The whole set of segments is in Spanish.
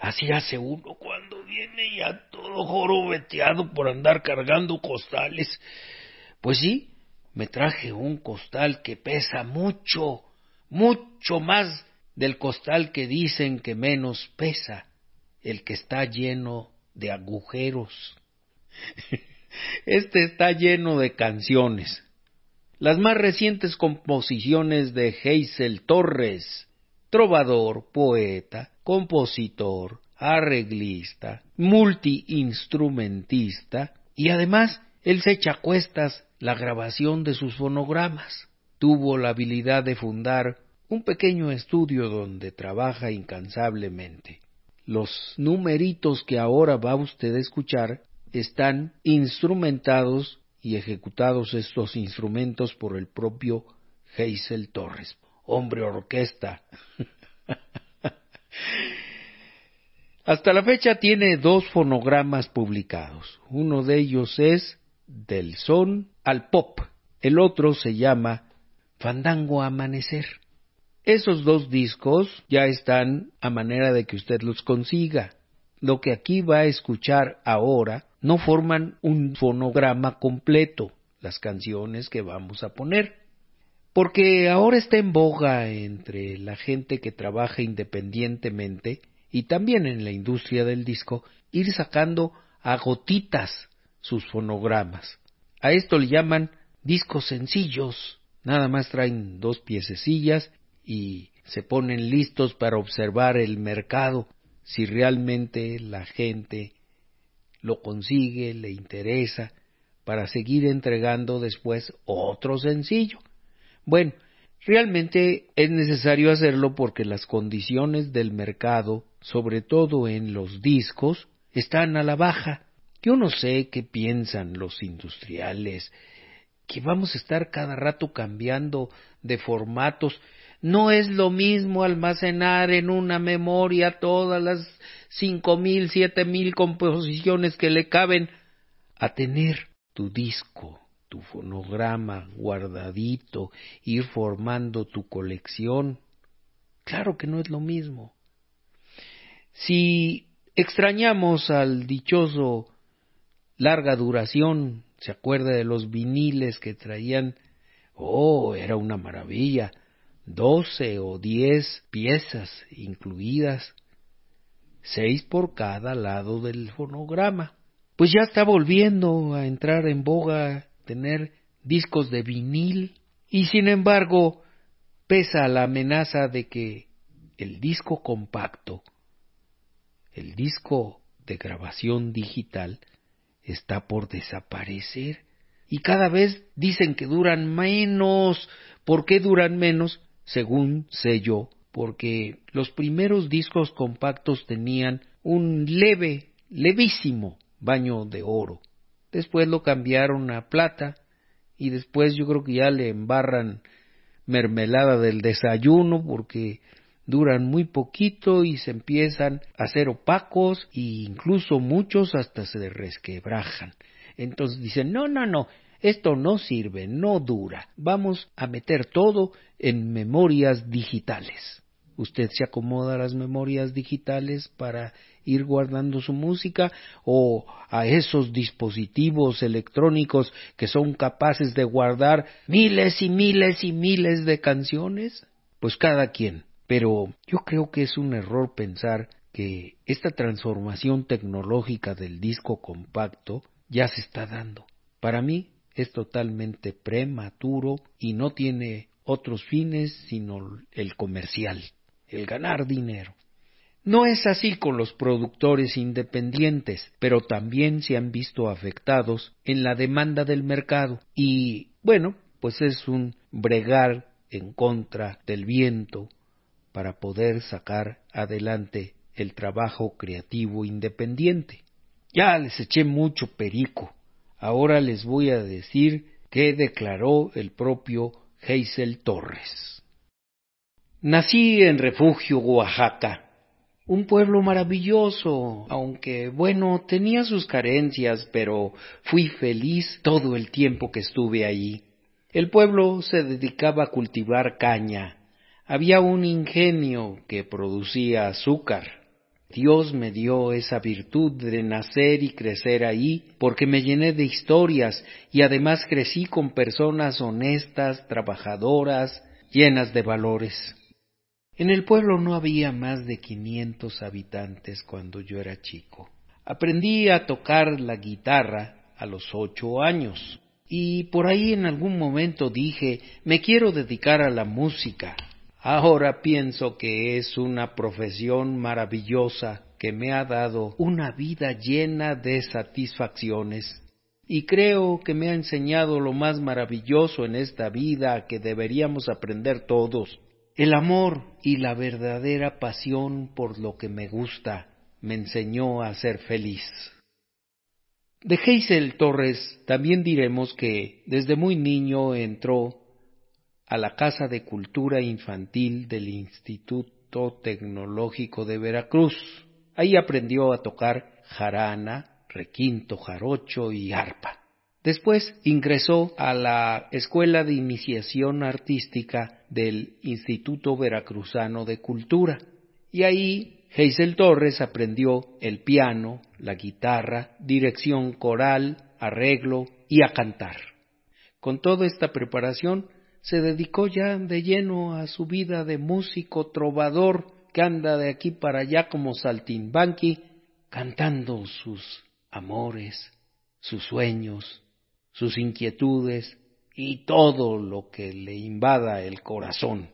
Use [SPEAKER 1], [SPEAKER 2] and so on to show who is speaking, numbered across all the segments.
[SPEAKER 1] Así hace uno cuando viene ya todo jorobeteado por andar cargando costales. Pues sí, me traje un costal que pesa mucho, mucho más del costal que dicen que menos pesa, el que está lleno de agujeros. Este está lleno de canciones. Las más recientes composiciones de Hazel Torres, trovador, poeta, compositor, arreglista, multiinstrumentista, y además él se echa cuestas la grabación de sus fonogramas. Tuvo la habilidad de fundar un pequeño estudio donde trabaja incansablemente. Los numeritos que ahora va usted a escuchar están instrumentados y ejecutados estos instrumentos por el propio Hazel Torres, hombre orquesta. Hasta la fecha tiene dos fonogramas publicados. Uno de ellos es Del Son al Pop. El otro se llama Fandango Amanecer. Esos dos discos ya están a manera de que usted los consiga. Lo que aquí va a escuchar ahora no forman un fonograma completo, las canciones que vamos a poner. Porque ahora está en boga entre la gente que trabaja independientemente y también en la industria del disco ir sacando a gotitas sus fonogramas. A esto le llaman discos sencillos. Nada más traen dos piececillas y se ponen listos para observar el mercado si realmente la gente lo consigue, le interesa, para seguir entregando después otro sencillo. Bueno, realmente es necesario hacerlo porque las condiciones del mercado, sobre todo en los discos, están a la baja. Yo no sé qué piensan los industriales, que vamos a estar cada rato cambiando de formatos, no es lo mismo almacenar en una memoria todas las cinco mil, siete mil composiciones que le caben a tener tu disco, tu fonograma guardadito, ir formando tu colección. Claro que no es lo mismo. Si extrañamos al dichoso larga duración, ¿se acuerda de los viniles que traían? Oh, era una maravilla doce o diez piezas incluidas, seis por cada lado del fonograma. Pues ya está volviendo a entrar en boga tener discos de vinil y sin embargo pesa la amenaza de que el disco compacto, el disco de grabación digital, está por desaparecer y cada vez dicen que duran menos. ¿Por qué duran menos? según sé yo, porque los primeros discos compactos tenían un leve, levísimo baño de oro. Después lo cambiaron a plata y después yo creo que ya le embarran mermelada del desayuno porque duran muy poquito y se empiezan a ser opacos e incluso muchos hasta se resquebrajan. Entonces dicen, no, no, no, esto no sirve, no dura. Vamos a meter todo en memorias digitales. Usted se acomoda a las memorias digitales para ir guardando su música o a esos dispositivos electrónicos que son capaces de guardar miles y miles y miles de canciones? Pues cada quien. Pero yo creo que es un error pensar que esta transformación tecnológica del disco compacto ya se está dando. Para mí es totalmente prematuro y no tiene otros fines sino el comercial, el ganar dinero. No es así con los productores independientes, pero también se han visto afectados en la demanda del mercado y, bueno, pues es un bregar en contra del viento para poder sacar adelante el trabajo creativo independiente. Ya les eché mucho perico, Ahora les voy a decir qué declaró el propio Hazel Torres. Nací en Refugio, Oaxaca, un pueblo maravilloso, aunque bueno, tenía sus carencias, pero fui feliz todo el tiempo que estuve allí. El pueblo se dedicaba a cultivar caña, había un ingenio que producía azúcar. Dios me dio esa virtud de nacer y crecer ahí, porque me llené de historias y además crecí con personas honestas, trabajadoras, llenas de valores. En el pueblo no había más de quinientos habitantes cuando yo era chico. Aprendí a tocar la guitarra a los ocho años y por ahí en algún momento dije me quiero dedicar a la música. Ahora pienso que es una profesión maravillosa que me ha dado una vida llena de satisfacciones y creo que me ha enseñado lo más maravilloso en esta vida que deberíamos aprender todos, el amor y la verdadera pasión por lo que me gusta me enseñó a ser feliz. De Geisel Torres también diremos que desde muy niño entró a la Casa de Cultura Infantil del Instituto Tecnológico de Veracruz. Ahí aprendió a tocar jarana, requinto, jarocho y arpa. Después ingresó a la Escuela de Iniciación Artística del Instituto Veracruzano de Cultura y ahí Geisel Torres aprendió el piano, la guitarra, dirección coral, arreglo y a cantar. Con toda esta preparación se dedicó ya de lleno a su vida de músico trovador que anda de aquí para allá como saltimbanqui, cantando sus amores, sus sueños, sus inquietudes y todo lo que le invada el corazón.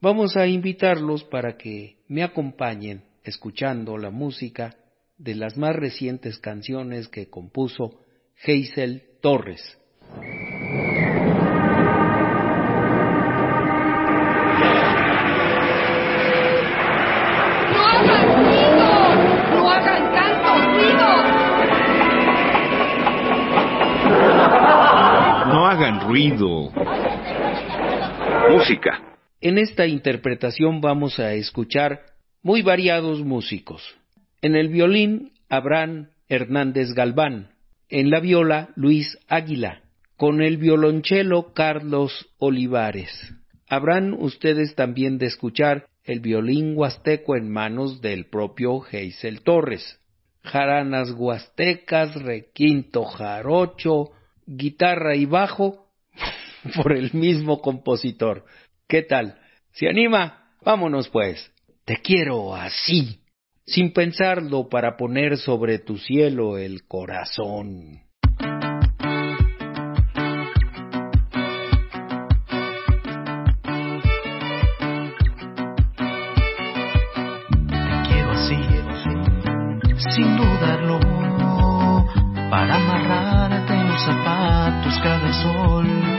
[SPEAKER 1] Vamos a invitarlos para que me acompañen escuchando la música de las más recientes canciones que compuso Geisel Torres.
[SPEAKER 2] Ruido. Música.
[SPEAKER 1] En esta interpretación vamos a escuchar muy variados músicos. En el violín, Abraham Hernández Galván. En la viola, Luis Águila. Con el violonchelo, Carlos Olivares. Habrán ustedes también de escuchar el violín huasteco en manos del propio Geisel Torres. Jaranas huastecas, requinto jarocho, guitarra y bajo por el mismo compositor. ¿Qué tal? ¿Se anima? Vámonos pues. Te quiero así, sin pensarlo para poner sobre tu cielo el corazón.
[SPEAKER 3] Te quiero así, sin dudarlo, para amarrarte zapatos cada sol.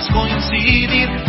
[SPEAKER 3] Miradas coincidir.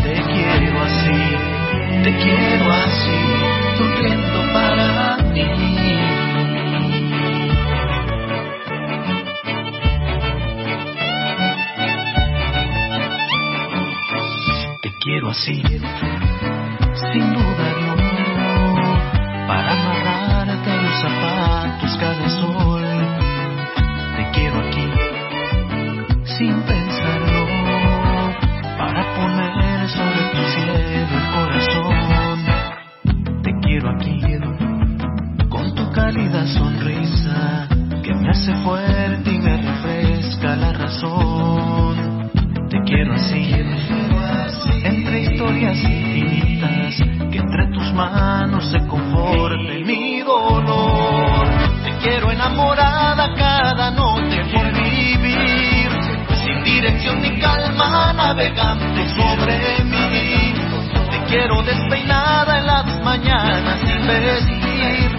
[SPEAKER 3] Despeinada en las mañanas sin vestir,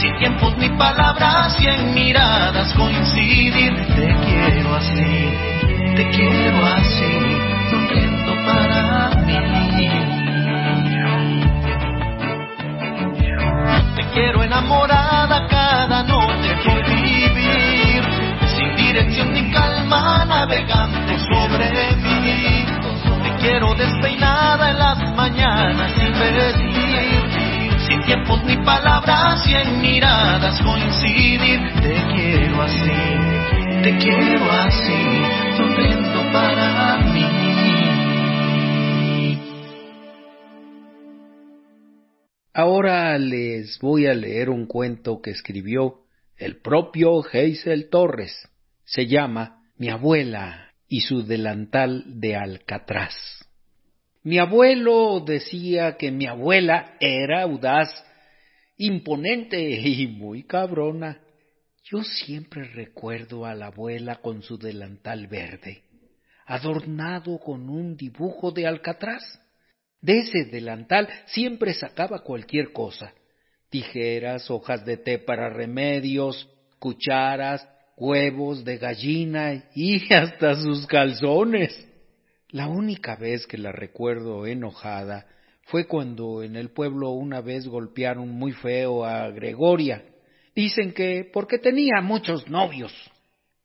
[SPEAKER 3] sin tiempos ni palabras y en miradas coincidir. Te quiero así, te quiero así, sonriendo para mí. Te quiero enamorada cada noche por vivir, sin dirección ni calma navegante sobre mí. Te quiero despeinada en las mañanas sin vestir, sin tiempos ni palabras en miradas coincidir. Te quiero así, te quiero así, sonriendo para mí.
[SPEAKER 1] Ahora les voy a leer un cuento que escribió el propio Geisel Torres. Se llama Mi abuela y su delantal de alcatraz. Mi abuelo decía que mi abuela era audaz, imponente y muy cabrona. Yo siempre recuerdo a la abuela con su delantal verde, adornado con un dibujo de alcatraz. De ese delantal siempre sacaba cualquier cosa tijeras, hojas de té para remedios, cucharas, huevos de gallina y hasta sus calzones. La única vez que la recuerdo enojada fue cuando en el pueblo una vez golpearon muy feo a Gregoria. Dicen que porque tenía muchos novios.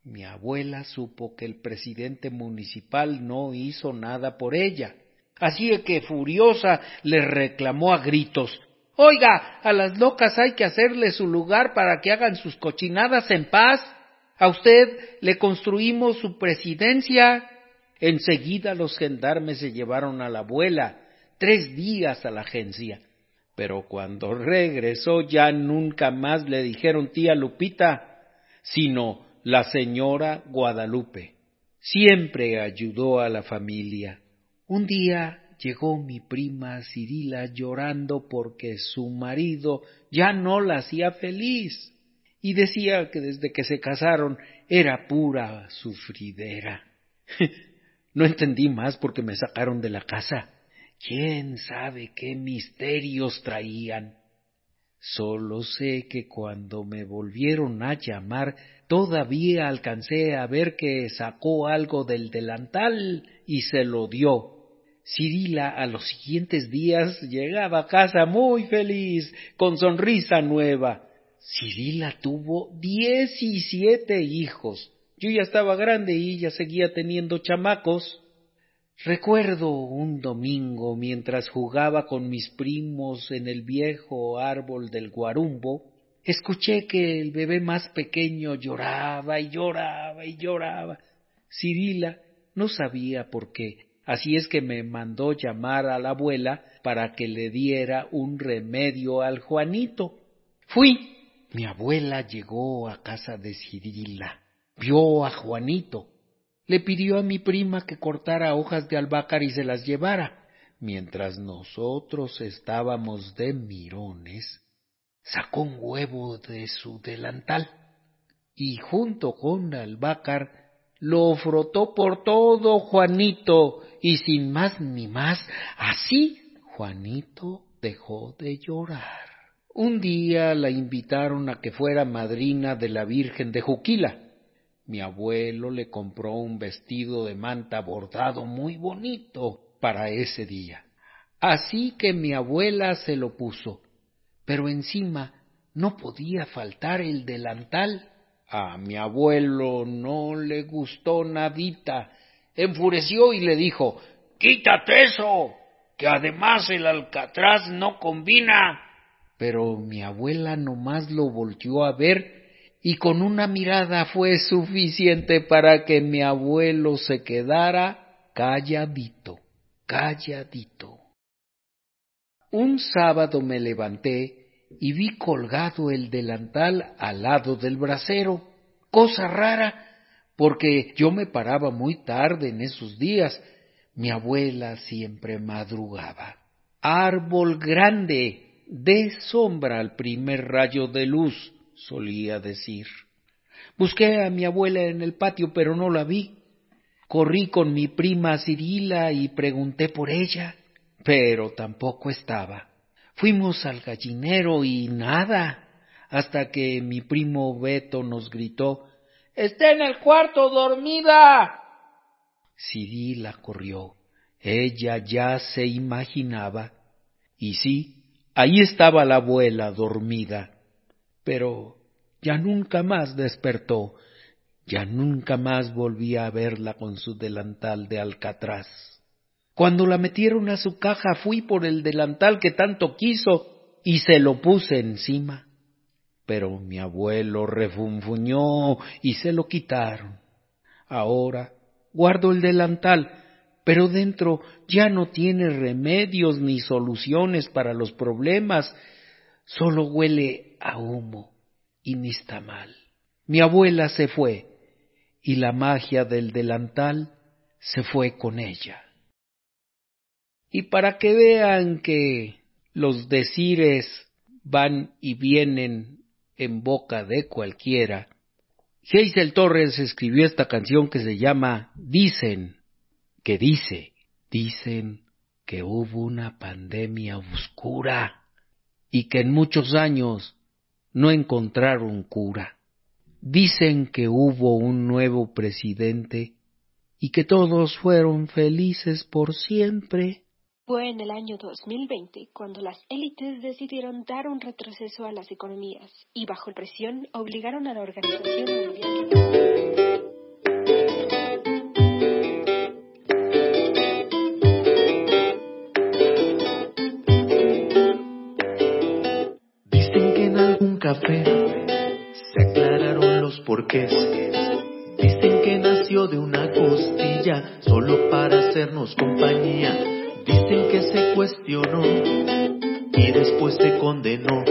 [SPEAKER 1] Mi abuela supo que el presidente municipal no hizo nada por ella. Así que furiosa le reclamó a gritos Oiga, a las locas hay que hacerle su lugar para que hagan sus cochinadas en paz. A usted le construimos su presidencia. Enseguida los gendarmes se llevaron a la abuela, tres días a la agencia. Pero cuando regresó ya nunca más le dijeron tía Lupita, sino la señora Guadalupe. Siempre ayudó a la familia. Un día llegó mi prima Cirila llorando porque su marido ya no la hacía feliz y decía que desde que se casaron era pura sufridera. no entendí más porque me sacaron de la casa. ¿Quién sabe qué misterios traían? Solo sé que cuando me volvieron a llamar todavía alcancé a ver que sacó algo del delantal y se lo dio. Cirila a los siguientes días llegaba a casa muy feliz, con sonrisa nueva. Cirila tuvo diecisiete hijos. Yo ya estaba grande y ella seguía teniendo chamacos. Recuerdo un domingo mientras jugaba con mis primos en el viejo árbol del guarumbo, escuché que el bebé más pequeño lloraba y lloraba y lloraba. Cirila no sabía por qué, Así es que me mandó llamar a la abuela para que le diera un remedio al Juanito. Fui. Mi abuela llegó a casa de Cirila, vio a Juanito, le pidió a mi prima que cortara hojas de albácar y se las llevara. Mientras nosotros estábamos de mirones, sacó un huevo de su delantal y junto con albácar lo frotó por todo Juanito y sin más ni más, así Juanito dejó de llorar. Un día la invitaron a que fuera madrina de la Virgen de Juquila. Mi abuelo le compró un vestido de manta bordado muy bonito para ese día. Así que mi abuela se lo puso, pero encima no podía faltar el delantal a mi abuelo no le gustó nadita. Enfureció y le dijo Quítate eso, que además el alcatraz no combina. Pero mi abuela nomás lo volteó a ver y con una mirada fue suficiente para que mi abuelo se quedara calladito, calladito. Un sábado me levanté y vi colgado el delantal al lado del brasero. Cosa rara, porque yo me paraba muy tarde en esos días. Mi abuela siempre madrugaba. Árbol grande, de sombra al primer rayo de luz, solía decir. Busqué a mi abuela en el patio, pero no la vi. Corrí con mi prima Cirila y pregunté por ella. pero tampoco estaba. Fuimos al gallinero y nada, hasta que mi primo Beto nos gritó Está en el cuarto dormida. Sidi la corrió. Ella ya se imaginaba. Y sí, ahí estaba la abuela dormida. Pero ya nunca más despertó, ya nunca más volví a verla con su delantal de alcatraz. Cuando la metieron a su caja fui por el delantal que tanto quiso y se lo puse encima. Pero mi abuelo refunfuñó y se lo quitaron. Ahora guardo el delantal, pero dentro ya no tiene remedios ni soluciones para los problemas, solo huele a humo y ni está mal. Mi abuela se fue y la magia del delantal se fue con ella. Y para que vean que los decires van y vienen en boca de cualquiera, Geisel Torres escribió esta canción que se llama Dicen, que dice, dicen que hubo una pandemia oscura y que en muchos años no encontraron cura. Dicen que hubo un nuevo presidente y que todos fueron felices por siempre.
[SPEAKER 2] Fue en el año 2020 cuando las élites decidieron dar un retroceso a las economías y bajo presión obligaron a la Organización Mundial
[SPEAKER 3] se aclararon los porqués. Dicen que nació de una costilla solo para hacernos compañía. Dicen que se cuestionó y después se condenó.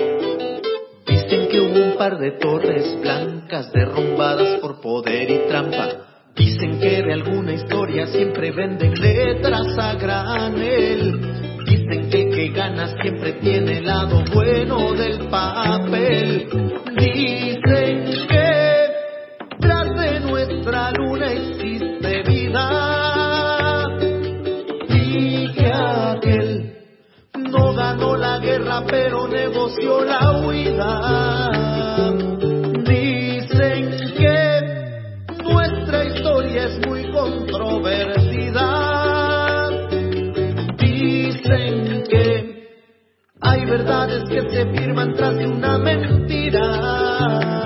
[SPEAKER 3] Dicen que hubo un par de torres blancas derrumbadas por poder y trampa. Dicen que de alguna historia siempre venden letras a granel que el que gana siempre tiene el lado bueno del papel. Dicen que tras de nuestra luna existe vida. Y que aquel no ganó la guerra pero negoció la huida. Verdades que se firman tras de una mentira.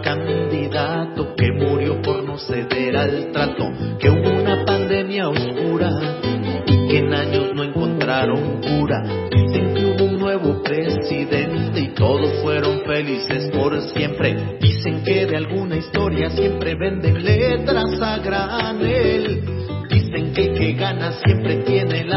[SPEAKER 3] Candidato, que murió por no ceder al trato, que hubo una pandemia oscura y que en años no encontraron cura. Dicen que hubo un nuevo presidente y todos fueron felices por siempre. Dicen que de alguna historia siempre venden letras a granel. Dicen que el que gana siempre tiene el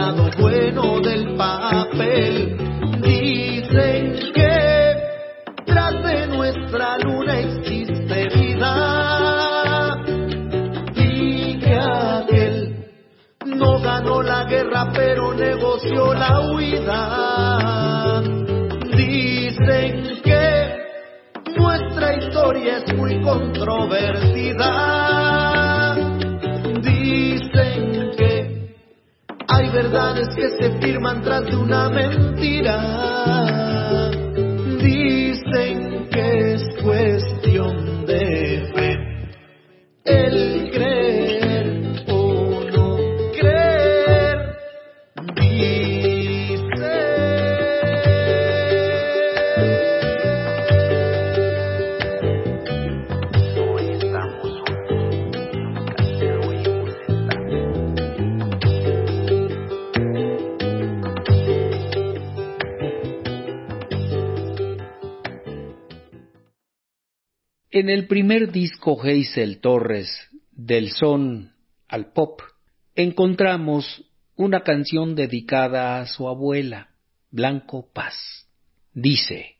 [SPEAKER 1] primer disco Hazel Torres, del son al pop, encontramos una canción dedicada a su abuela. Blanco Paz. Dice,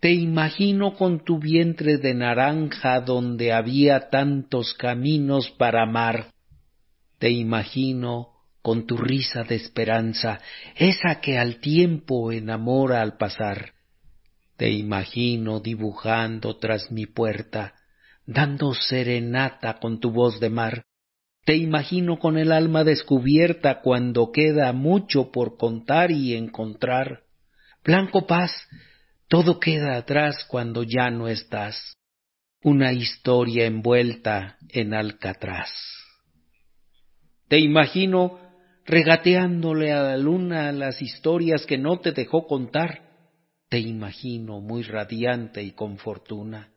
[SPEAKER 1] Te imagino con tu vientre de naranja donde había tantos caminos para amar. Te imagino con tu risa de esperanza, esa que al tiempo enamora al pasar. Te imagino dibujando tras mi puerta, dando serenata con tu voz de mar. Te imagino con el alma descubierta cuando queda mucho por contar y encontrar. Blanco paz, todo queda atrás cuando ya no estás. Una historia envuelta en alcatraz. Te imagino regateándole a la luna las historias que no te dejó contar. Te imagino muy radiante y con fortuna,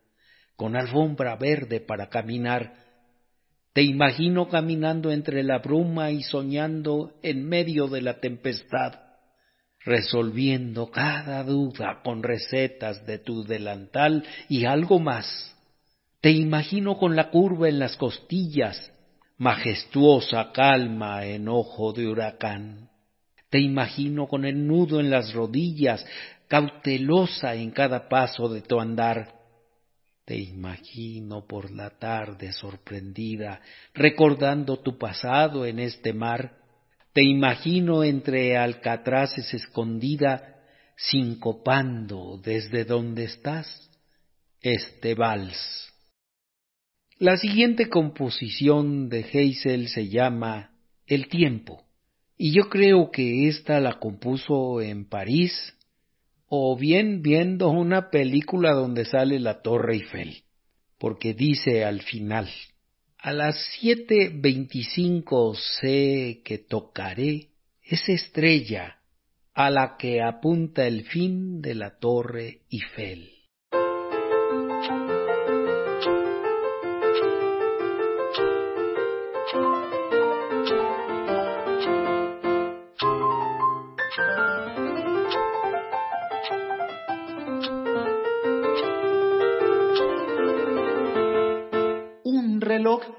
[SPEAKER 1] con alfombra verde para caminar. Te imagino caminando entre la bruma y soñando en medio de la tempestad, resolviendo cada duda con recetas de tu delantal y algo más. Te imagino con la curva en las costillas, majestuosa calma en ojo de huracán. Te imagino con el nudo en las rodillas, cautelosa en cada paso de tu andar. Te imagino por la tarde sorprendida, recordando tu pasado en este mar. Te imagino entre alcatraces escondida, sincopando desde donde estás este vals. La siguiente composición de Heysel se llama El tiempo, y yo creo que ésta la compuso en París, o bien viendo una película donde sale la Torre Eiffel, porque dice al final, a las siete veinticinco sé que tocaré esa estrella a la que apunta el fin de la Torre Eiffel.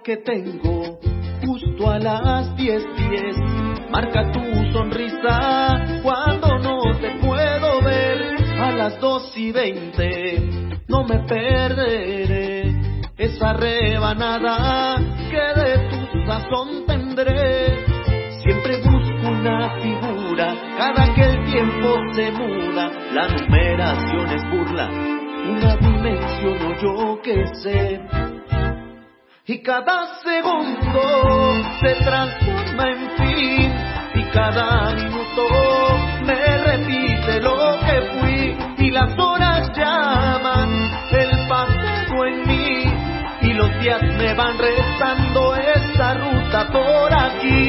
[SPEAKER 3] Que tengo justo a las diez diez. Marca tu sonrisa cuando no te puedo ver a las dos y veinte. No me perderé esa rebanada que de tu sazón tendré. Siempre busco una figura cada que el tiempo se muda. La numeración es burla, una dimensión o yo que sé y cada segundo se transforma en fin. Y cada minuto me repite lo que fui. Y las horas llaman el paseo en mí. Y los días me van rezando esa ruta por aquí.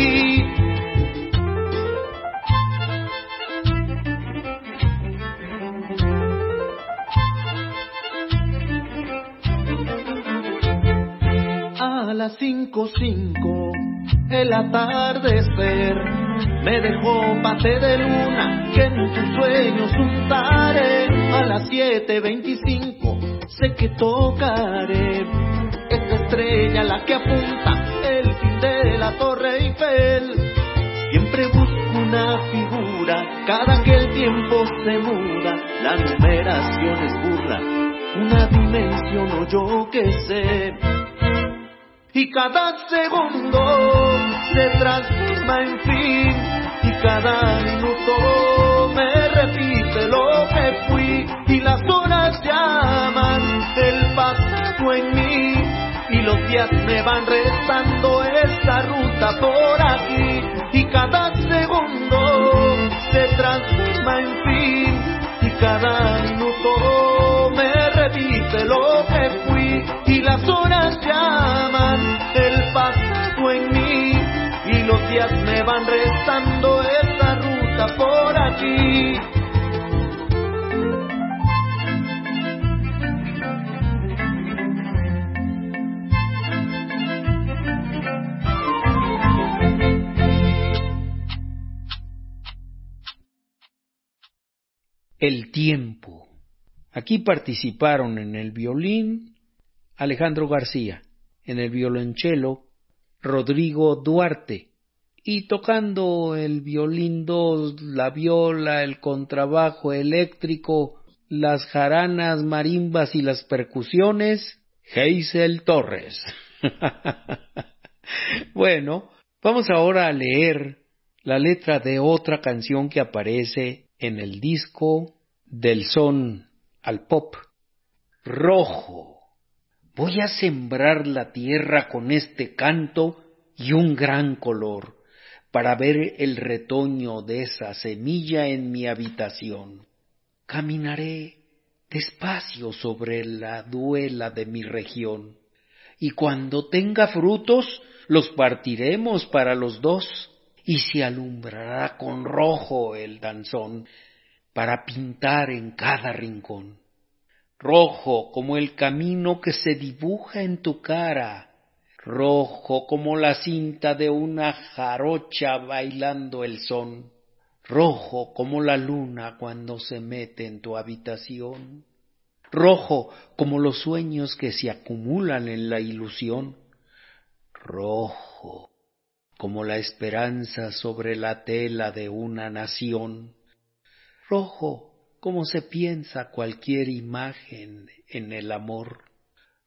[SPEAKER 3] Las cinco cinco el atardecer. Me dejó pate de luna que en tus sueños untaré a las siete veinticinco sé que tocaré. Esta estrella la que apunta el fin de la torre Eiffel. Siempre busco una figura cada que el tiempo se muda la numeración es burla una dimensión o yo que sé y cada segundo se transforma en fin. Y cada minuto me repite lo que fui. Y las horas llaman el pasado en mí. Y los días me van rezando esa ruta por aquí. Y cada segundo se transforma en fin. Y cada minuto me repite lo que ruta por aquí.
[SPEAKER 1] El tiempo. Aquí participaron en el violín Alejandro García, en el violonchelo Rodrigo Duarte y tocando el violín dos, la viola, el contrabajo eléctrico, las jaranas, marimbas y las percusiones, Geisel Torres. bueno, vamos ahora a leer la letra de otra canción que aparece en el disco del son al pop. Rojo. Voy a sembrar la tierra con este canto y un gran color para ver el retoño de esa semilla en mi habitación. Caminaré despacio sobre la duela de mi región, y cuando tenga frutos los partiremos para los dos, y se alumbrará con rojo el danzón para pintar en cada rincón. Rojo como el camino que se dibuja en tu cara, rojo como la cinta de una jarocha bailando el son rojo como la luna cuando se mete en tu habitación, rojo como los sueños que se acumulan en la ilusión, rojo como la esperanza sobre la tela de una nación, rojo como se piensa cualquier imagen en el amor,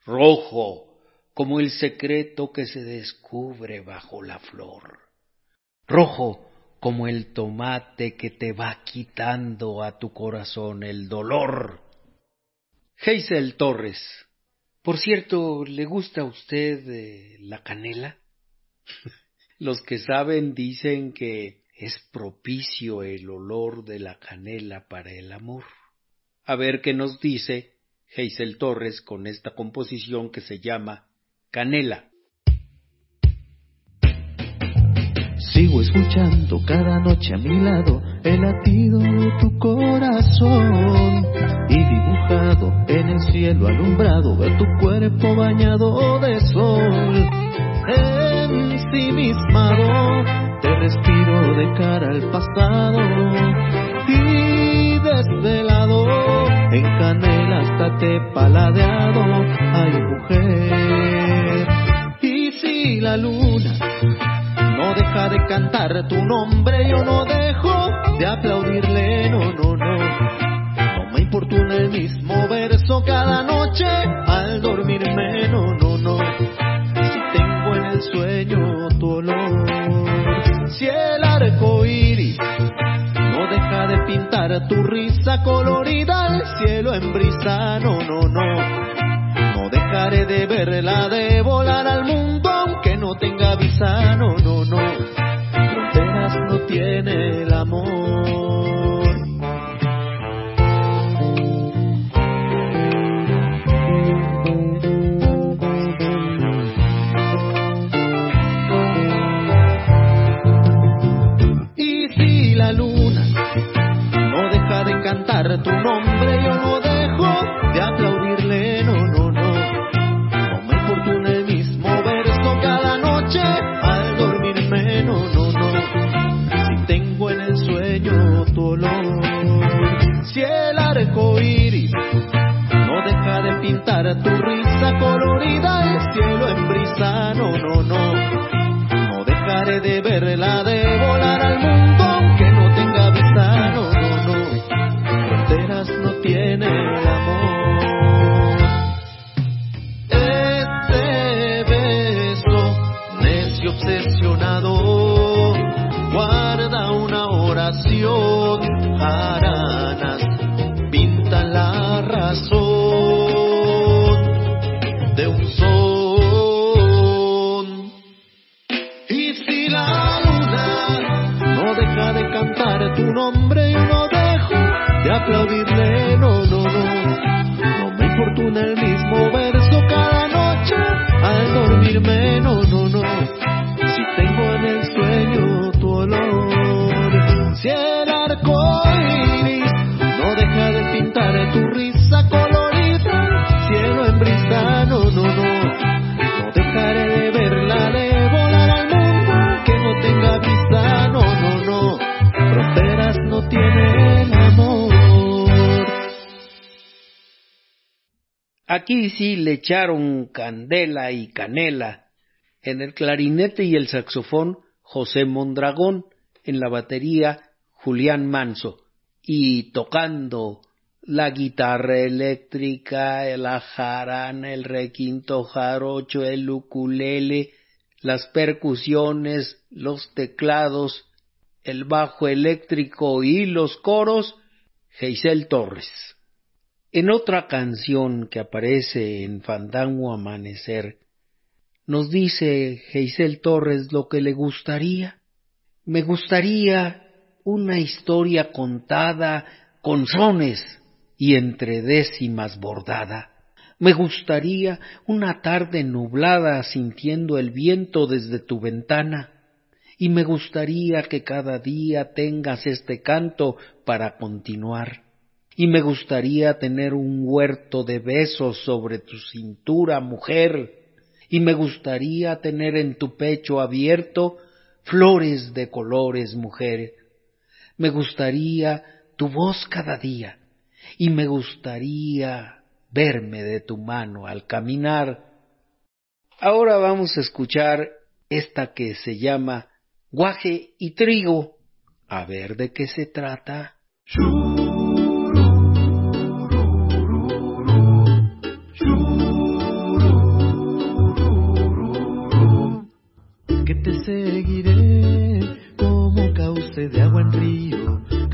[SPEAKER 1] rojo como el secreto que se descubre bajo la flor, rojo como el tomate que te va quitando a tu corazón el dolor. Geisel Torres. Por cierto, ¿le gusta a usted eh, la canela? Los que saben dicen que es propicio el olor de la canela para el amor. A ver qué nos dice Geisel Torres con esta composición que se llama Canela.
[SPEAKER 3] Sigo escuchando cada noche a mi lado el latido de tu corazón y dibujado en el cielo alumbrado veo tu cuerpo bañado de sol. Ensimismado te respiro de cara al pasado y desvelado en canela hasta te paladeado. Ay mujer, y si la luna no deja de cantar tu nombre, yo no dejo de aplaudirle, no, no, no. No me importuna el mismo verso cada noche al dormirme, no, no, no. Si tengo en el sueño tu olor, si el arco iris no deja de pintar tu risa colorida al cielo en brisa, no, no, no. No dejaré de verla, de volar al mundo aunque no tenga visa, no, no, no. Fronteras no tiene
[SPEAKER 1] le echaron candela y canela. En el clarinete y el saxofón, José Mondragón, en la batería Julián Manso y tocando la guitarra eléctrica, el jarana, el requinto jarocho, el ukulele, las percusiones, los teclados, el bajo eléctrico y los coros, Geisel Torres. En otra canción que aparece en Fandango Amanecer, nos dice Geisel Torres lo que le gustaría. Me gustaría una historia contada con sones y entre décimas bordada. Me gustaría una tarde nublada sintiendo el viento desde tu ventana, y me gustaría que cada día tengas este canto para continuar, y me gustaría tener un huerto de besos sobre tu cintura, mujer, y me gustaría tener en tu pecho abierto flores de colores, mujer, me gustaría tu voz cada día y me gustaría verme de tu mano al caminar. Ahora vamos a escuchar esta que se llama Guaje y Trigo. A ver de qué se trata.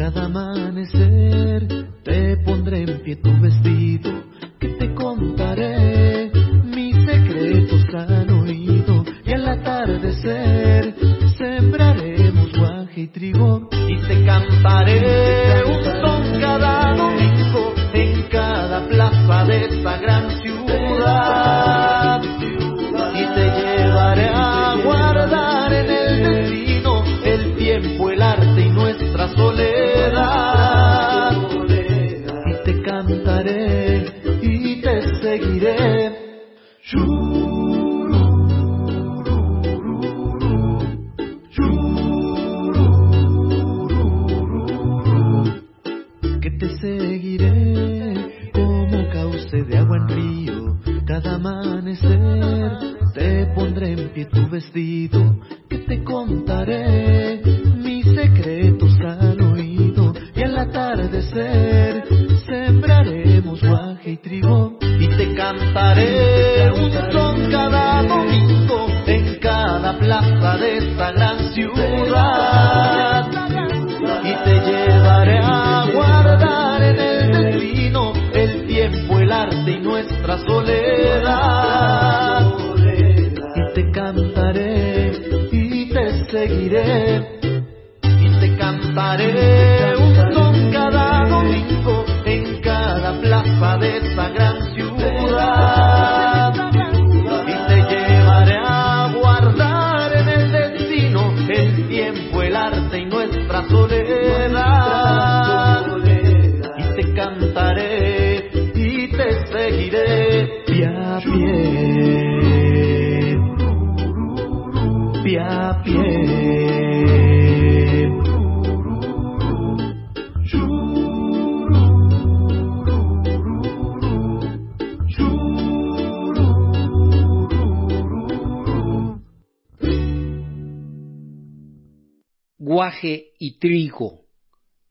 [SPEAKER 3] Cada amanecer te pondré en pie tu vestido, que te contaré mis secretos al oído y al atardecer sembraremos guaje y trigo y te cantaré un son cada domingo en cada plaza de esta gran ciudad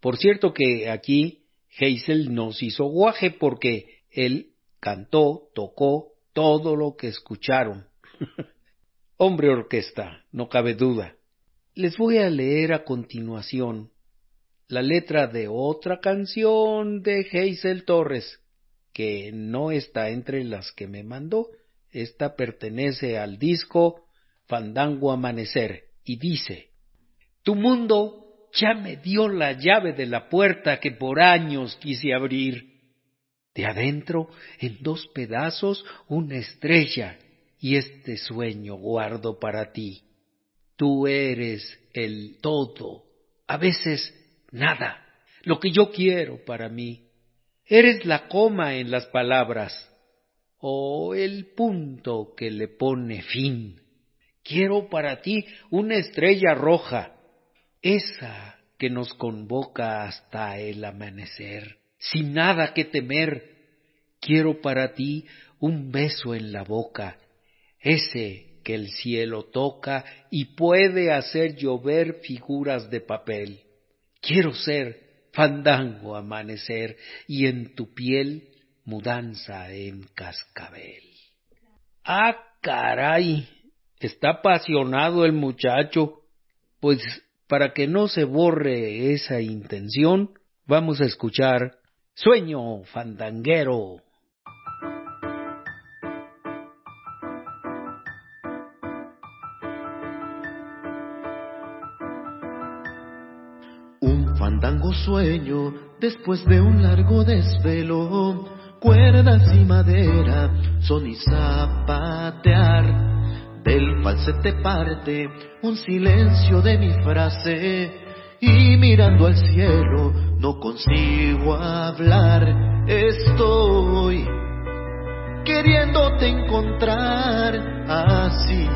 [SPEAKER 1] Por cierto que aquí Heisel nos hizo guaje porque él cantó, tocó todo lo que escucharon. Hombre orquesta, no cabe duda. Les voy a leer a continuación la letra de otra canción de Heisel Torres, que no está entre las que me mandó. Esta pertenece al disco Fandango Amanecer y dice tu mundo ya me dio la llave de la puerta que por años quise abrir. De adentro, en dos pedazos, una estrella, y este sueño guardo para ti. Tú eres el todo, a veces nada, lo que yo quiero para mí. Eres la coma en las palabras, o el punto que le pone fin. Quiero para ti una estrella roja, esa que nos convoca hasta el amanecer, sin nada que temer. Quiero para ti un beso en la boca, ese que el cielo toca y puede hacer llover figuras de papel. Quiero ser fandango amanecer y en tu piel mudanza en cascabel. Ah, caray, está apasionado el muchacho. Pues para que no se borre esa intención, vamos a escuchar Sueño fandanguero.
[SPEAKER 3] Un fandango sueño después de un largo desvelo, cuerdas y madera, son y zapatear. Del falsete parte un silencio de mi frase y mirando al cielo no consigo hablar. Estoy queriéndote encontrar así.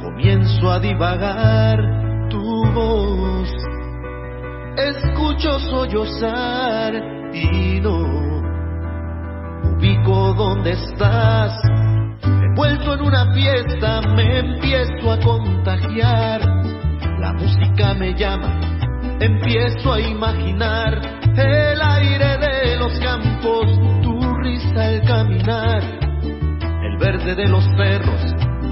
[SPEAKER 3] Comienzo a divagar tu voz. Escucho sollozar y no ubico dónde estás. Envuelto en una fiesta me empiezo a contagiar. La música me llama, empiezo a imaginar el aire de los campos, tu risa al caminar, el verde de los perros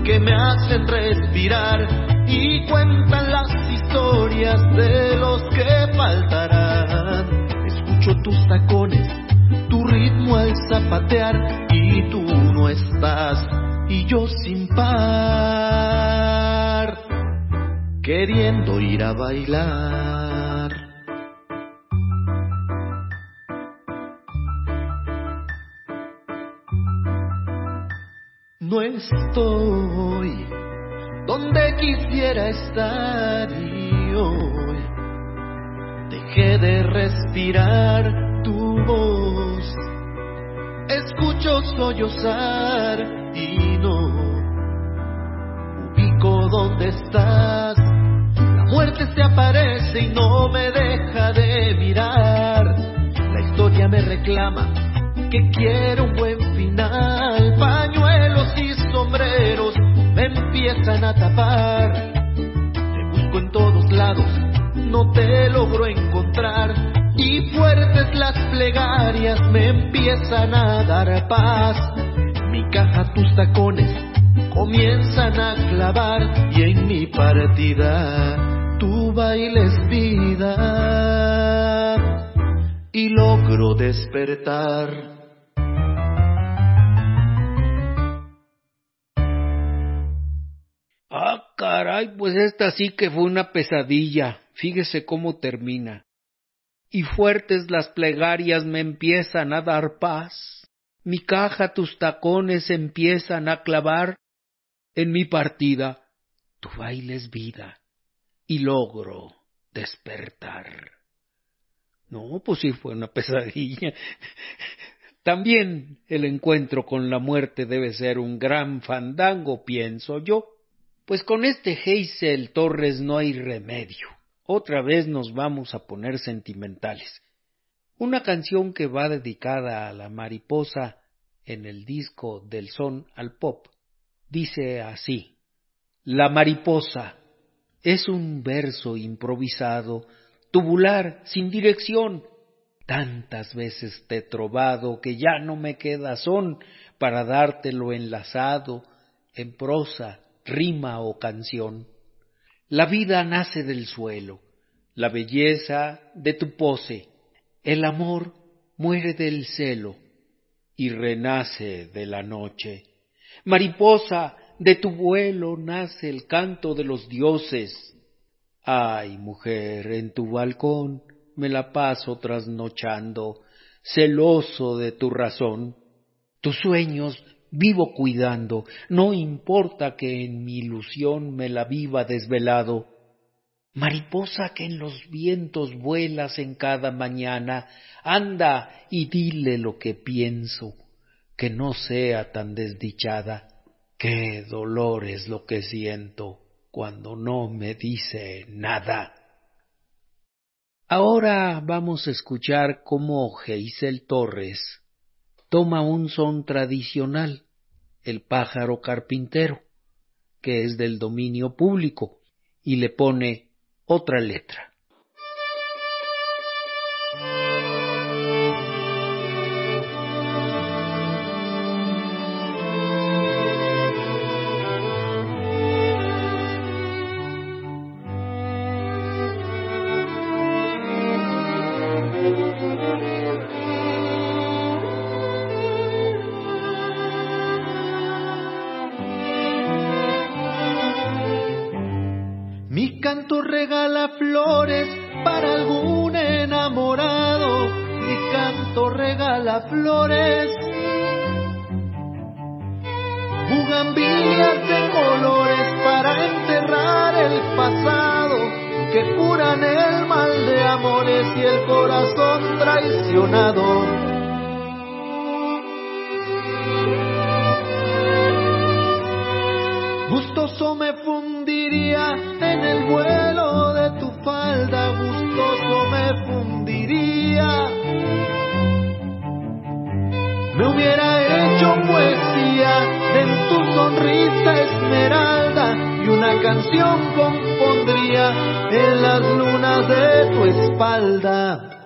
[SPEAKER 3] que me hacen respirar y cuentan las historias de los que faltarán. Escucho tus tacones, tu ritmo al zapatear y tú no estás y yo sin par, queriendo ir a bailar. No estoy donde quisiera estar y hoy dejé de respirar tu voz. Escucho sollozar y no ubico dónde estás. La muerte se aparece y no me deja de mirar. La historia me reclama que quiero un buen final. Pañuelos y sombreros me empiezan a tapar. Te busco en todos lados, no te logro encontrar. Empiezan a dar paz. Mi caja, tus tacones comienzan a clavar. Y en mi partida, tu bailes vida. Y logro despertar.
[SPEAKER 1] Ah, caray, pues esta sí que fue una pesadilla. Fíjese cómo termina. Y fuertes las plegarias me empiezan a dar paz. Mi caja tus tacones empiezan a clavar. En mi partida, tu baile es vida. Y logro despertar. No, pues sí fue una pesadilla. También el encuentro con la muerte debe ser un gran fandango, pienso yo. Pues con este Heisel Torres no hay remedio. Otra vez nos vamos a poner sentimentales. Una canción que va dedicada a la mariposa en el disco del son al pop dice así. La mariposa es un verso improvisado, tubular, sin dirección. Tantas veces te he trovado que ya no me queda son para dártelo enlazado en prosa, rima o canción. La vida nace del suelo, la belleza de tu pose, el amor muere del celo y renace de la noche. Mariposa, de tu vuelo nace el canto de los dioses. Ay, mujer, en tu balcón me la paso trasnochando, celoso de tu razón. Tus sueños vivo cuidando, no importa que en mi ilusión me la viva desvelado. Mariposa que en los vientos vuelas en cada mañana, anda y dile lo que pienso, que no sea tan desdichada. Qué dolor es lo que siento cuando no me dice nada. Ahora vamos a escuchar cómo Geisel Torres toma un son tradicional El pájaro carpintero, que es del dominio público, y le pone otra letra.
[SPEAKER 3] Espalda.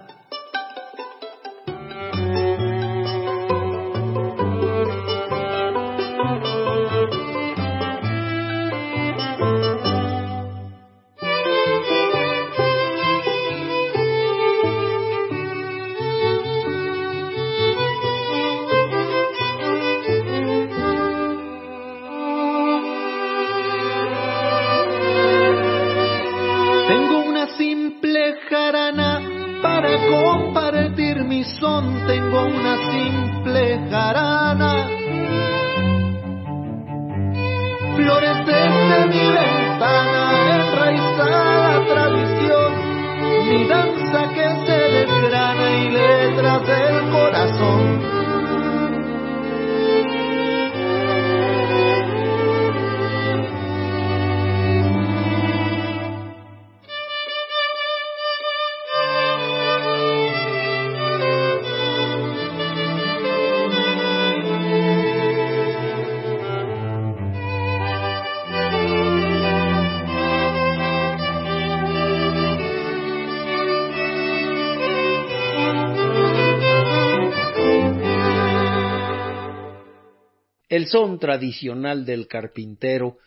[SPEAKER 1] Son tradicional del carpintero,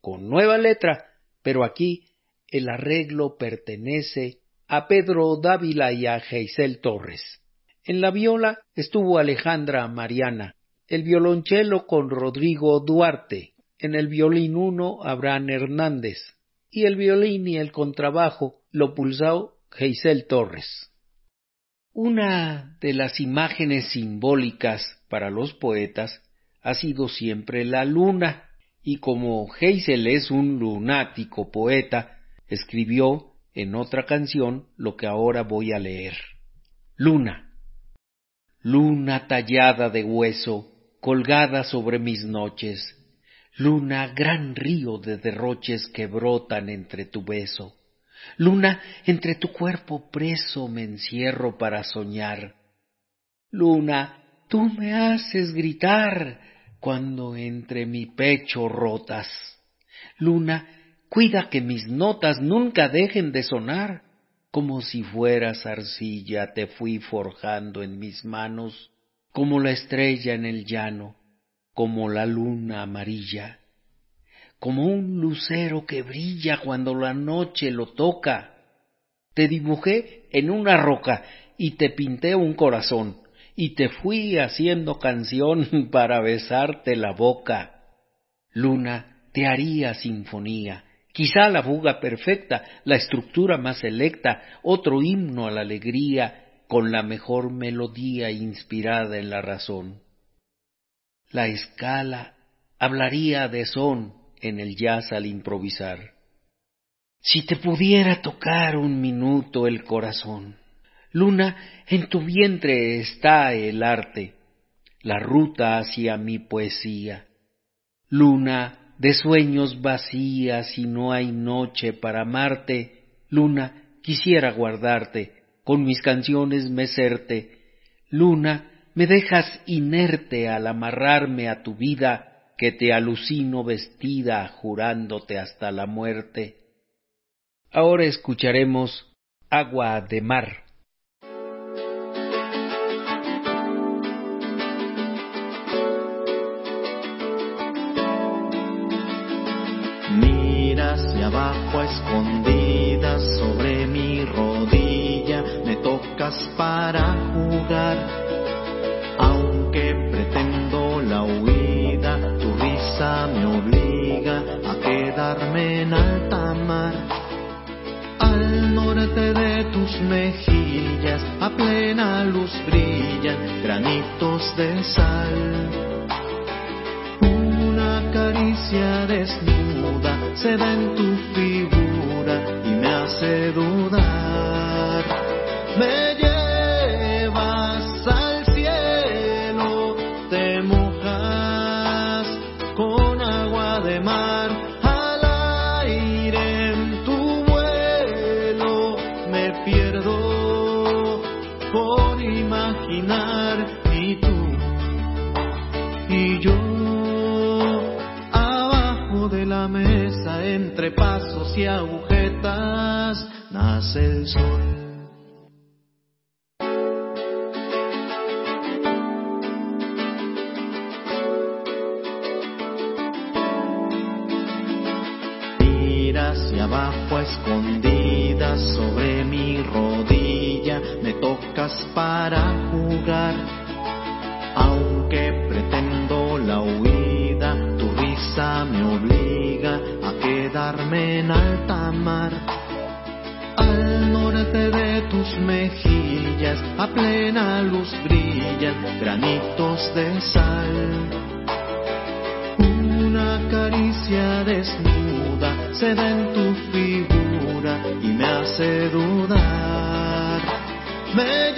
[SPEAKER 1] con nueva letra, pero aquí el arreglo pertenece a Pedro Dávila y a Geisel Torres. En la viola estuvo Alejandra Mariana, el violonchelo con Rodrigo Duarte, en el violín uno Abraham Hernández, y el violín y el contrabajo lo pulsó Geisel Torres. Una de las imágenes simbólicas para los poetas ha sido siempre la luna, y como Heysel es un lunático poeta, escribió en otra canción lo que ahora voy a leer. Luna. Luna tallada de hueso, colgada sobre mis noches, luna gran río de derroches que brotan entre tu beso. Luna, entre tu cuerpo preso me encierro para soñar. Luna, tú me haces gritar, cuando entre mi pecho rotas. Luna, cuida que mis notas nunca dejen de sonar. Como si fueras arcilla te fui forjando en mis manos, como la estrella en el llano, como la luna amarilla, como un lucero que brilla cuando la noche lo toca. Te dibujé en una roca y te pinté un corazón y te fui haciendo canción para besarte la boca. Luna, te haría sinfonía, quizá la fuga perfecta, la estructura más selecta, otro himno a la alegría, con la mejor melodía inspirada en la razón. La escala hablaría de son en el jazz al improvisar. Si te pudiera tocar un minuto el corazón, Luna, en tu vientre está el arte, la ruta hacia mi poesía. Luna, de sueños vacías y no hay noche para amarte, Luna, quisiera guardarte, con mis canciones mecerte. Luna, me dejas inerte al amarrarme a tu vida, que te alucino vestida jurándote hasta la muerte. Ahora escucharemos Agua de Mar.
[SPEAKER 3] Hacia abajo escondida sobre mi rodilla, me tocas para jugar, aunque pretendo la huida, tu risa me obliga a quedarme en alta mar. Al norte de tus mejillas, a plena luz brillan granitos de sal. Una caricia desnuda se da en tu figura y me hace dudar. Nace el sol. Mira hacia abajo escondida sobre mi rodilla, me tocas para jugar aunque pretendo la huida, tu risa me obliga a quedarme en alta mar. Mejillas, a plena luz brillan granitos de sal. Una caricia desnuda se da en tu figura y me hace dudar. Me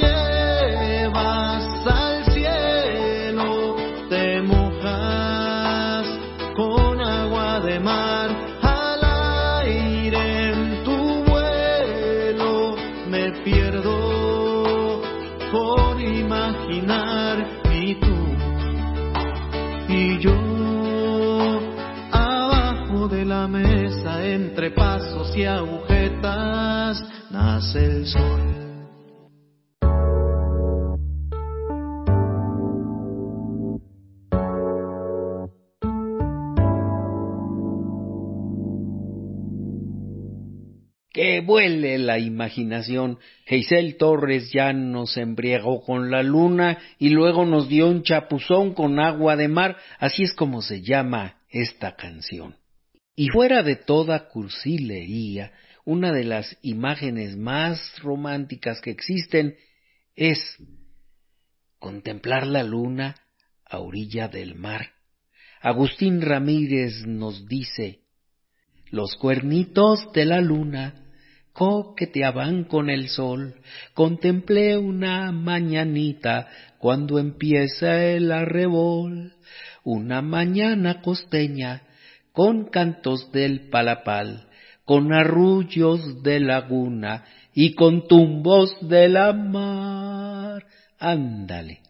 [SPEAKER 3] y agujetas nace el sol.
[SPEAKER 1] Que vuele la imaginación. Geisel Torres ya nos embriagó con la luna y luego nos dio un chapuzón con agua de mar, así es como se llama esta canción. Y fuera de toda cursilería, una de las imágenes más románticas que existen es contemplar la luna a orilla del mar. Agustín Ramírez nos dice, los cuernitos de la luna coqueteaban con el sol. Contemplé una mañanita cuando empieza el arrebol. Una mañana costeña con cantos del palapal, con arrullos de laguna y con tumbos de la mar. Ándale.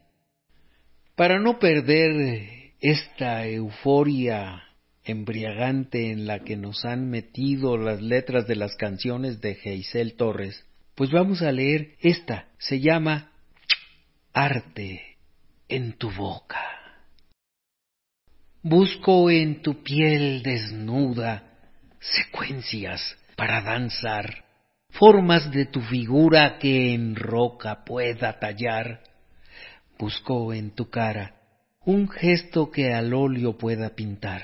[SPEAKER 1] Para no perder esta euforia embriagante en la que nos han metido las letras de las canciones de Geisel Torres, pues vamos a leer esta. Se llama Arte en tu boca. Busco en tu piel desnuda secuencias para danzar, formas de tu figura que en roca pueda tallar. Busco en tu cara un gesto que al óleo pueda pintar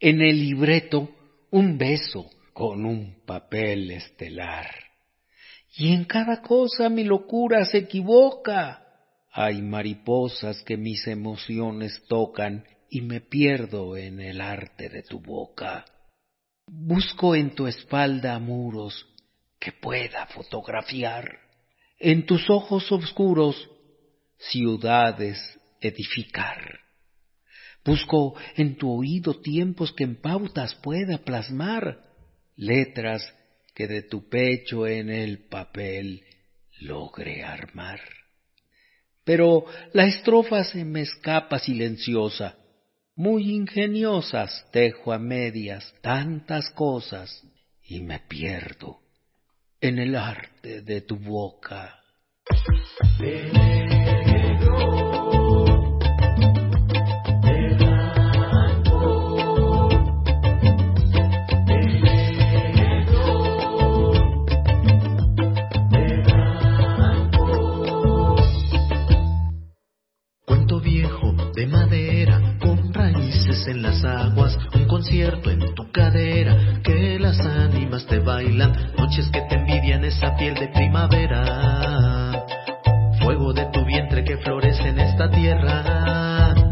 [SPEAKER 1] en el libreto un beso con un papel estelar. Y en cada cosa mi locura se equivoca. Hay mariposas que mis emociones tocan y me pierdo en el arte de tu boca. Busco en tu espalda muros que pueda fotografiar, en tus ojos oscuros ciudades edificar. Busco en tu oído tiempos que en pautas pueda plasmar, letras que de tu pecho en el papel logre armar. Pero la estrofa se me escapa silenciosa. Muy ingeniosas, tejo a medias tantas cosas y me pierdo en el arte de tu boca.
[SPEAKER 3] En las aguas, un concierto en tu cadera, que las ánimas te bailan, noches que te envidian esa piel de primavera, fuego de tu vientre que florece en esta tierra.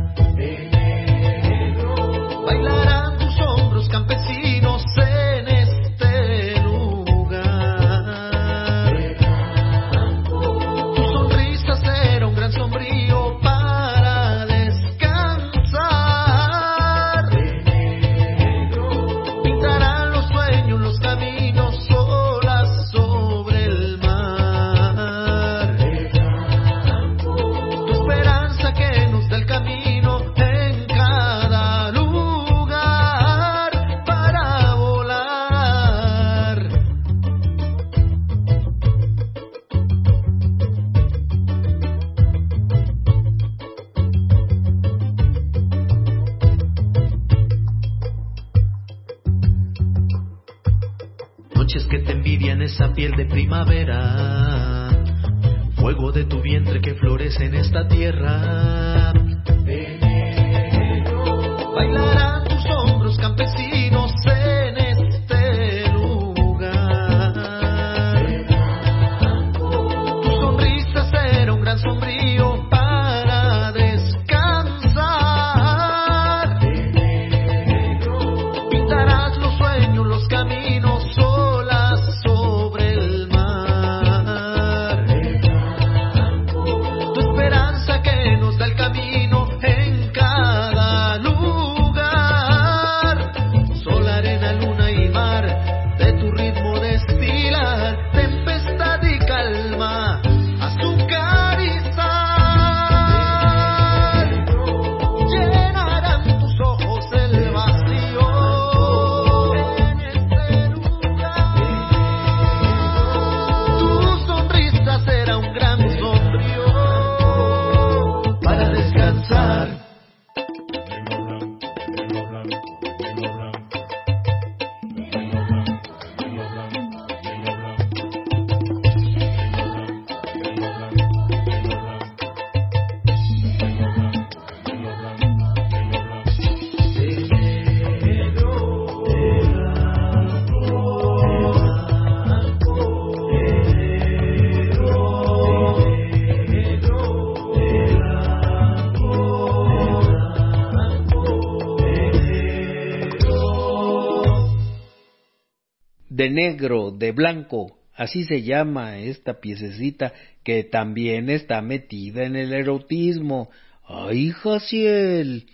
[SPEAKER 1] De negro, de blanco, así se llama esta piececita que también está metida en el erotismo. ¡Ay, Jaciel!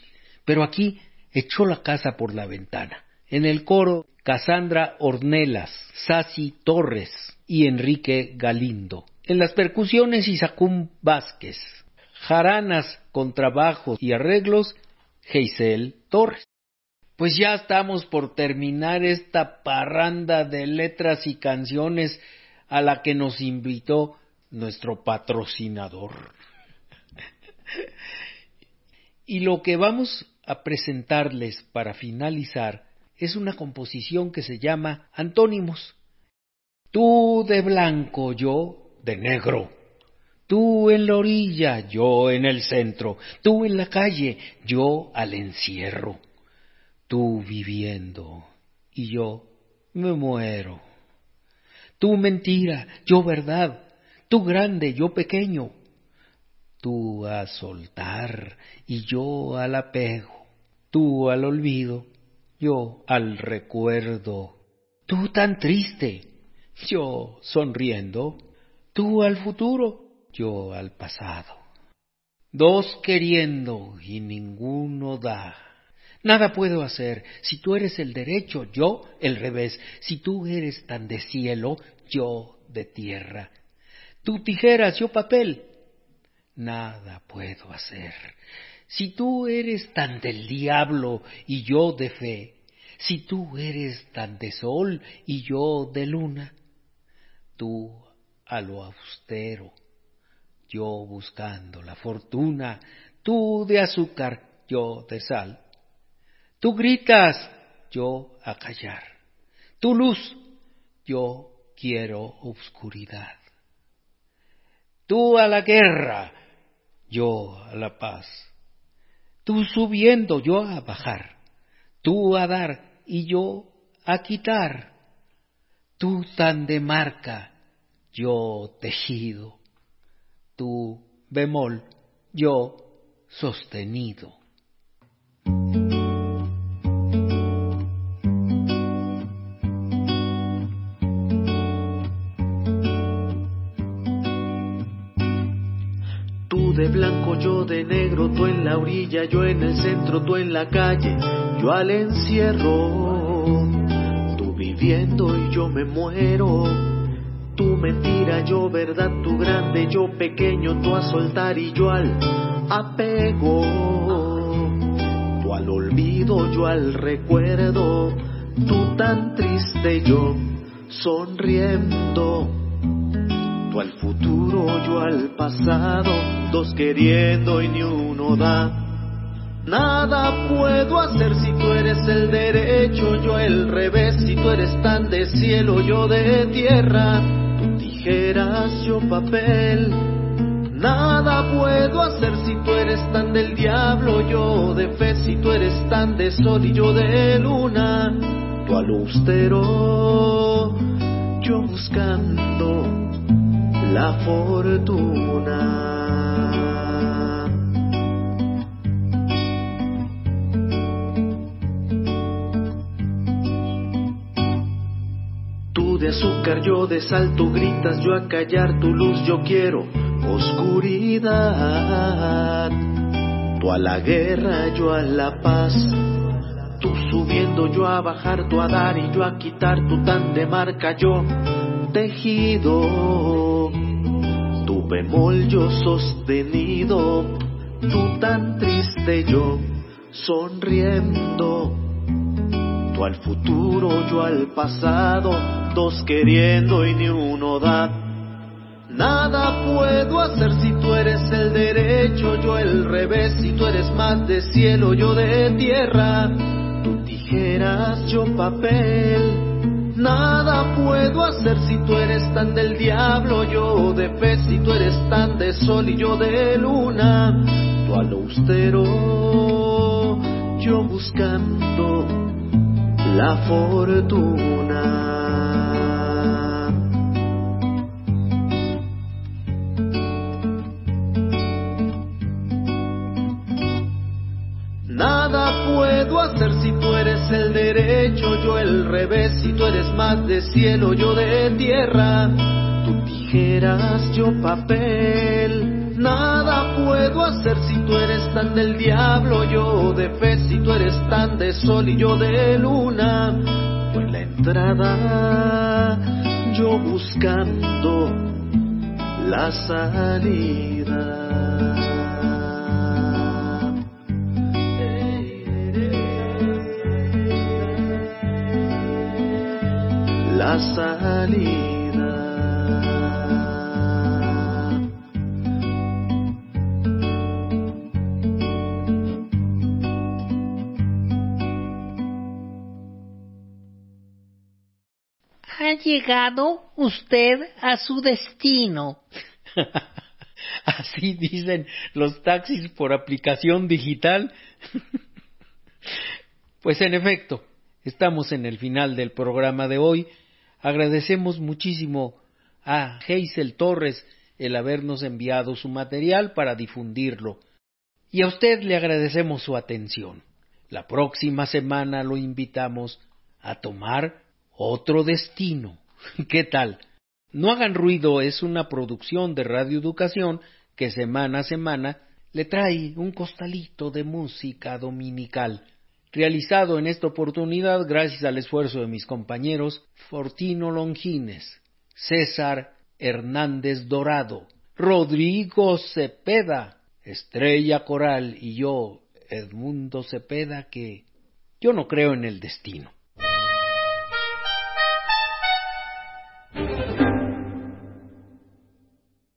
[SPEAKER 1] Pero aquí echó la casa por la ventana. En el coro, Casandra Ornelas, Sasi Torres y Enrique Galindo. En las percusiones, Isacum Vázquez. Jaranas, contrabajos y arreglos, Geisel Torres. Pues ya estamos por terminar esta parranda de letras y canciones a la que nos invitó nuestro patrocinador. y lo que vamos a presentarles para finalizar es una composición que se llama Antónimos. Tú de blanco, yo de negro. Tú en la orilla, yo en el centro. Tú en la calle, yo al encierro tú viviendo y yo me muero. Tú mentira, yo verdad, tú grande, yo pequeño, tú a soltar y yo al apego, tú al olvido, yo al recuerdo, tú tan triste, yo sonriendo, tú al futuro, yo al pasado. Dos queriendo y ninguno da Nada puedo hacer. Si tú eres el derecho, yo el revés. Si tú eres tan de cielo, yo de tierra. Tú tijeras, yo papel. Nada puedo hacer. Si tú eres tan del diablo y yo de fe, si tú eres tan de sol y yo de luna, tú a lo austero, yo buscando la fortuna, tú de azúcar, yo de sal. Tú gritas, yo a callar. Tu luz, yo quiero obscuridad. Tú a la guerra, yo a la paz. Tú subiendo, yo a bajar. Tú a dar y yo a quitar. Tú tan de marca, yo tejido. Tú bemol, yo sostenido.
[SPEAKER 3] Yo de negro, tú en la orilla, yo en el centro, tú en la calle, yo al encierro. Tú viviendo y yo me muero. Tú mentira, yo verdad, tú grande, yo pequeño, tú a soltar y yo al apego. Tú al olvido, yo al recuerdo. Tú tan triste, yo sonriendo. Tú al futuro, yo al pasado, dos queriendo y ni uno da. Nada puedo hacer si tú eres el derecho, yo el revés, si tú eres tan de cielo, yo de tierra, tú tijeras, yo papel. Nada puedo hacer si tú eres tan del diablo, yo de fe, si tú eres tan de sol y yo de luna, tú al yo buscando la fortuna. Tú de azúcar, yo de sal, tú gritas, yo a callar tu luz, yo quiero oscuridad. Tú a la guerra, yo a la paz. Tú subiendo, yo a bajar, tú a dar y yo a quitar, tú tan de marca, yo tejido. Tu bemol, yo sostenido. Tú tan triste, yo sonriendo. Tú al futuro, yo al pasado, dos queriendo y ni uno da. Nada puedo hacer si tú eres el derecho, yo el revés, si tú eres más de cielo, yo de tierra. Tú tijeras, yo papel. Nada puedo hacer si tú eres tan del diablo, yo de fe, si tú eres tan de sol y yo de luna. Tú al austero, yo buscando la fortuna. Nada puedo hacer si tú eres el yo el revés, si tú eres más de cielo, yo de tierra. Tú tijeras, yo papel. Nada puedo hacer si tú eres tan del diablo, yo de fe, si tú eres tan de sol y yo de luna. Tú en la entrada, yo buscando la salida. La salida.
[SPEAKER 1] Ha llegado usted a su destino. Así dicen los taxis por aplicación digital. pues en efecto, estamos en el final del programa de hoy. Agradecemos muchísimo a Geisel Torres el habernos enviado su material para difundirlo. Y a usted le agradecemos su atención. La próxima semana lo invitamos a tomar otro destino. ¿Qué tal? No hagan ruido es una producción de Radio Educación que semana a semana le trae un costalito de música dominical, realizado en esta oportunidad gracias al esfuerzo de mis compañeros Fortino Longines, César Hernández Dorado, Rodrigo Cepeda, Estrella Coral y yo, Edmundo Cepeda, que yo no creo en el destino.